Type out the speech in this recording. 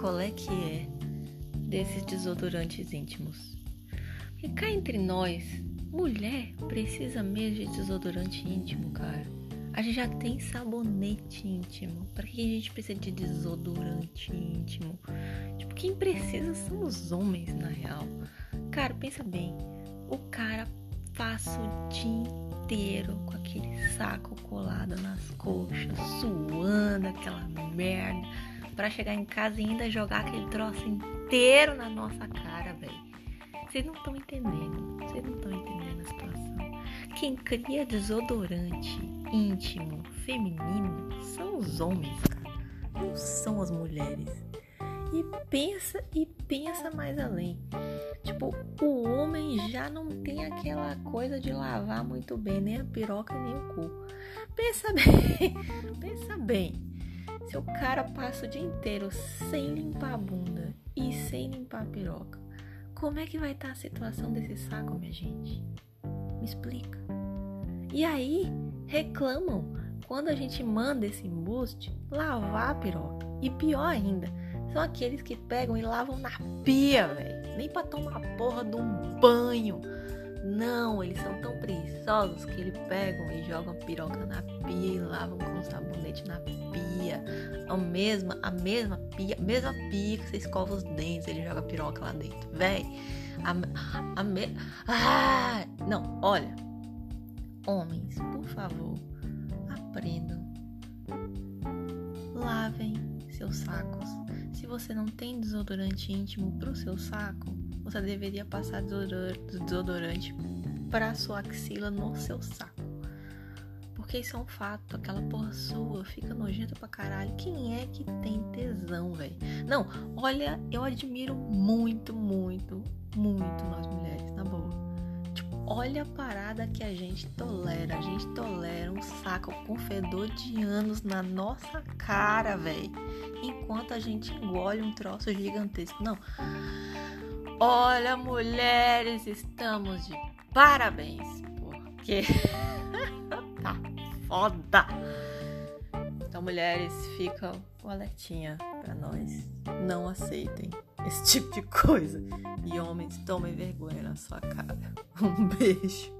qual é que é desses desodorantes íntimos. Porque cá entre nós, mulher precisa mesmo de desodorante íntimo, cara. A gente já tem sabonete íntimo. Para que a gente precisa de desodorante íntimo? Tipo, quem precisa são os homens, na real. Cara, pensa bem. O cara passa o dia inteiro com aquele saco colado nas coxas, suando aquela merda, para chegar em casa e ainda jogar aquele troço inteiro na nossa cara, velho. Vocês não estão entendendo. Vocês não estão entendendo a situação. Quem cria desodorante íntimo, feminino, são os homens, cara. Não são as mulheres. E pensa e pensa mais além. Tipo, o homem já não tem aquela coisa de lavar muito bem, nem a piroca nem o cu. Pensa bem, pensa bem. Se o cara passa o dia inteiro sem limpar a bunda e sem limpar a piroca, como é que vai estar tá a situação desse saco, minha gente? Me explica. E aí, reclamam quando a gente manda esse embuste lavar a piroca. E pior ainda, são aqueles que pegam e lavam na pia, velho. Nem para tomar porra de um banho. Não, eles são tão preguiçosos que eles pegam e jogam piroca na pia e lavam com sabonete na pia. A mesma, a mesma pia, a mesma pia que você escova os dentes, ele joga piroca lá dentro. Véi, a, a me... Ah! Não, olha. Homens, por favor, aprendam. Lavem seus sacos. Se você não tem desodorante íntimo pro seu saco, você deveria passar desodorante para sua axila no seu saco. Porque isso é um fato, aquela porra sua fica nojenta pra caralho. Quem é que tem tesão, velho? Não, olha, eu admiro muito, muito, muito nós olha a parada que a gente tolera. A gente tolera um saco com fedor de anos na nossa cara, velho. Enquanto a gente engole um troço gigantesco. Não. Olha, mulheres, estamos de parabéns, porque tá foda. Então, mulheres, fica o alertinha para nós. Não aceitem esse tipo de coisa. E homens, tomem vergonha na sua cara. Um beijo.